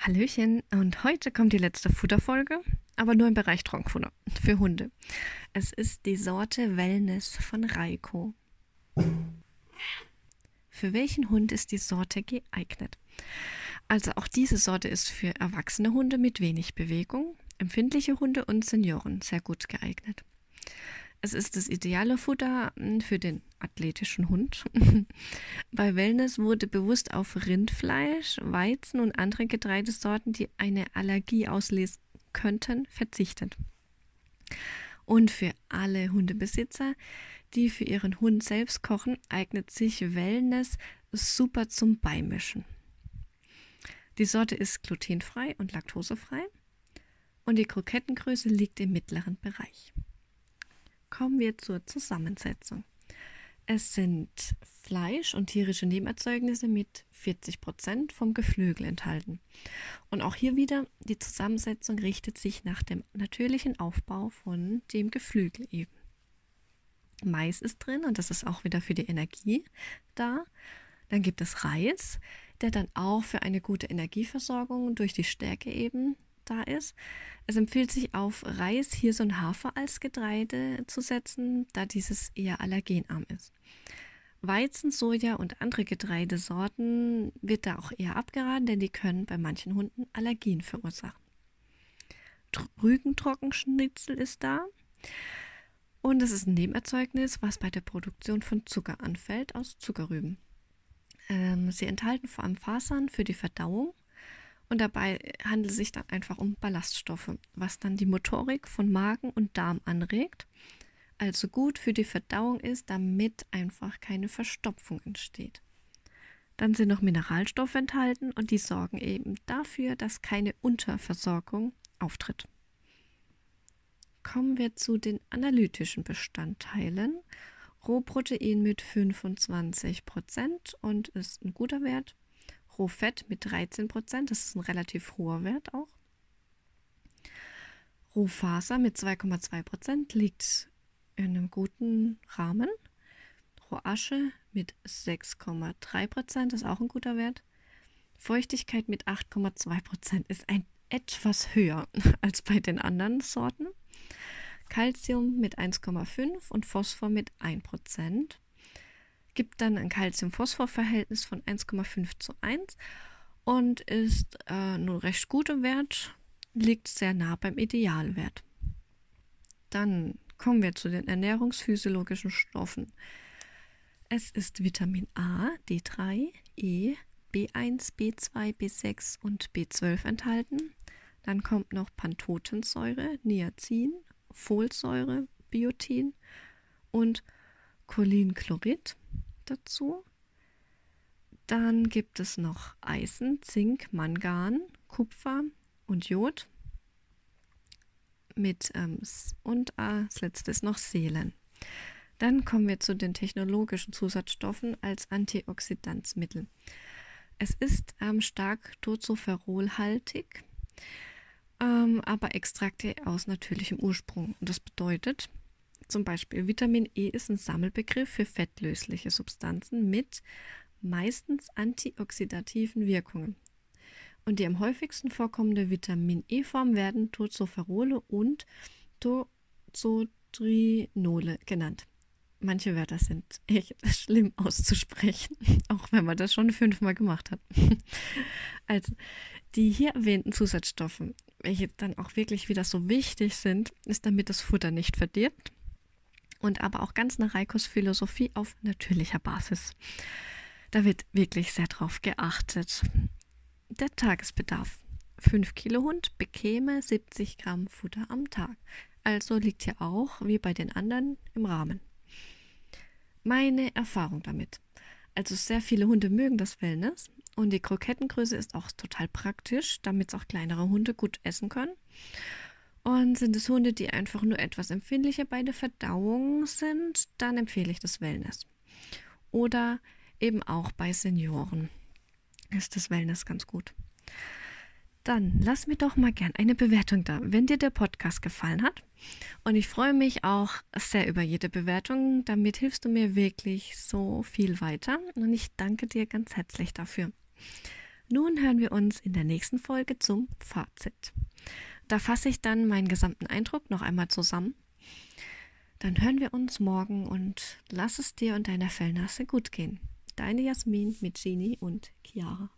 Hallöchen und heute kommt die letzte Futterfolge, aber nur im Bereich Trockenfutter für Hunde. Es ist die Sorte Wellness von Reiko. Für welchen Hund ist die Sorte geeignet? Also auch diese Sorte ist für erwachsene Hunde mit wenig Bewegung, empfindliche Hunde und Senioren sehr gut geeignet. Es ist das ideale Futter hm, für den athletischen Hund. Bei Wellness wurde bewusst auf Rindfleisch, Weizen und andere Getreidesorten, die eine Allergie auslösen könnten, verzichtet. Und für alle Hundebesitzer, die für ihren Hund selbst kochen, eignet sich Wellness super zum Beimischen. Die Sorte ist glutenfrei und laktosefrei und die Krokettengröße liegt im mittleren Bereich kommen wir zur Zusammensetzung. Es sind Fleisch und tierische Nebenerzeugnisse mit 40 Prozent vom Geflügel enthalten. Und auch hier wieder, die Zusammensetzung richtet sich nach dem natürlichen Aufbau von dem Geflügel eben. Mais ist drin und das ist auch wieder für die Energie da. Dann gibt es Reis, der dann auch für eine gute Energieversorgung durch die Stärke eben da ist. Es empfiehlt sich auf Reis, Hirse und Hafer als Getreide zu setzen, da dieses eher allergenarm ist. Weizen, Soja und andere Getreidesorten wird da auch eher abgeraten, denn die können bei manchen Hunden Allergien verursachen. Rügentrockenschnitzel ist da. Und es ist ein Nebenerzeugnis, was bei der Produktion von Zucker anfällt aus Zuckerrüben. Ähm, sie enthalten vor allem Fasern für die Verdauung und dabei handelt es sich dann einfach um Ballaststoffe, was dann die Motorik von Magen und Darm anregt. Also gut für die Verdauung ist, damit einfach keine Verstopfung entsteht. Dann sind noch Mineralstoffe enthalten und die sorgen eben dafür, dass keine Unterversorgung auftritt. Kommen wir zu den analytischen Bestandteilen. Rohprotein mit 25% und ist ein guter Wert. Rohfett mit 13 Prozent, das ist ein relativ hoher Wert auch. Rohfaser mit 2,2 Prozent liegt in einem guten Rahmen. Rohasche mit 6,3 Prozent ist auch ein guter Wert. Feuchtigkeit mit 8,2 Prozent ist ein etwas höher als bei den anderen Sorten. Calcium mit 1,5 und Phosphor mit 1 Prozent gibt dann ein Calcium-Phosphor-Verhältnis von 1,5 zu 1 und ist äh, nur recht guter Wert, liegt sehr nah beim Idealwert. Dann kommen wir zu den ernährungsphysiologischen Stoffen. Es ist Vitamin A, D3, E, B1, B2, B6 und B12 enthalten. Dann kommt noch Pantothensäure, Niacin, Folsäure, Biotin und Cholinchlorid dazu. Dann gibt es noch Eisen, Zink, Mangan, Kupfer und Jod. Mit, ähm, und äh, das letzte ist noch Seelen. Dann kommen wir zu den technologischen Zusatzstoffen als Antioxidanzmittel. Es ist ähm, stark tozoferolhaltig, ähm, aber Extrakte aus natürlichem Ursprung. Und das bedeutet, zum Beispiel Vitamin E ist ein Sammelbegriff für fettlösliche Substanzen mit meistens antioxidativen Wirkungen. Und die am häufigsten vorkommende Vitamin E-Form werden Tozoferole und Tozotrinole genannt. Manche Wörter sind echt schlimm auszusprechen, auch wenn man das schon fünfmal gemacht hat. Also, die hier erwähnten Zusatzstoffe, welche dann auch wirklich wieder so wichtig sind, ist, damit das Futter nicht verdirbt und aber auch ganz nach Reikos Philosophie auf natürlicher Basis. Da wird wirklich sehr drauf geachtet. Der Tagesbedarf. 5 Kilo Hund bekäme 70 Gramm Futter am Tag. Also liegt hier auch, wie bei den anderen, im Rahmen. Meine Erfahrung damit. Also sehr viele Hunde mögen das Wellness und die Krokettengröße ist auch total praktisch, damit auch kleinere Hunde gut essen können. Und sind es Hunde, die einfach nur etwas empfindlicher bei der Verdauung sind, dann empfehle ich das Wellness. Oder eben auch bei Senioren ist das Wellness ganz gut. Dann lass mir doch mal gern eine Bewertung da, wenn dir der Podcast gefallen hat. Und ich freue mich auch sehr über jede Bewertung. Damit hilfst du mir wirklich so viel weiter. Und ich danke dir ganz herzlich dafür. Nun hören wir uns in der nächsten Folge zum Fazit. Da fasse ich dann meinen gesamten Eindruck noch einmal zusammen. Dann hören wir uns morgen und lass es dir und deiner Fellnasse gut gehen. Deine Jasmin mit Genie und Chiara.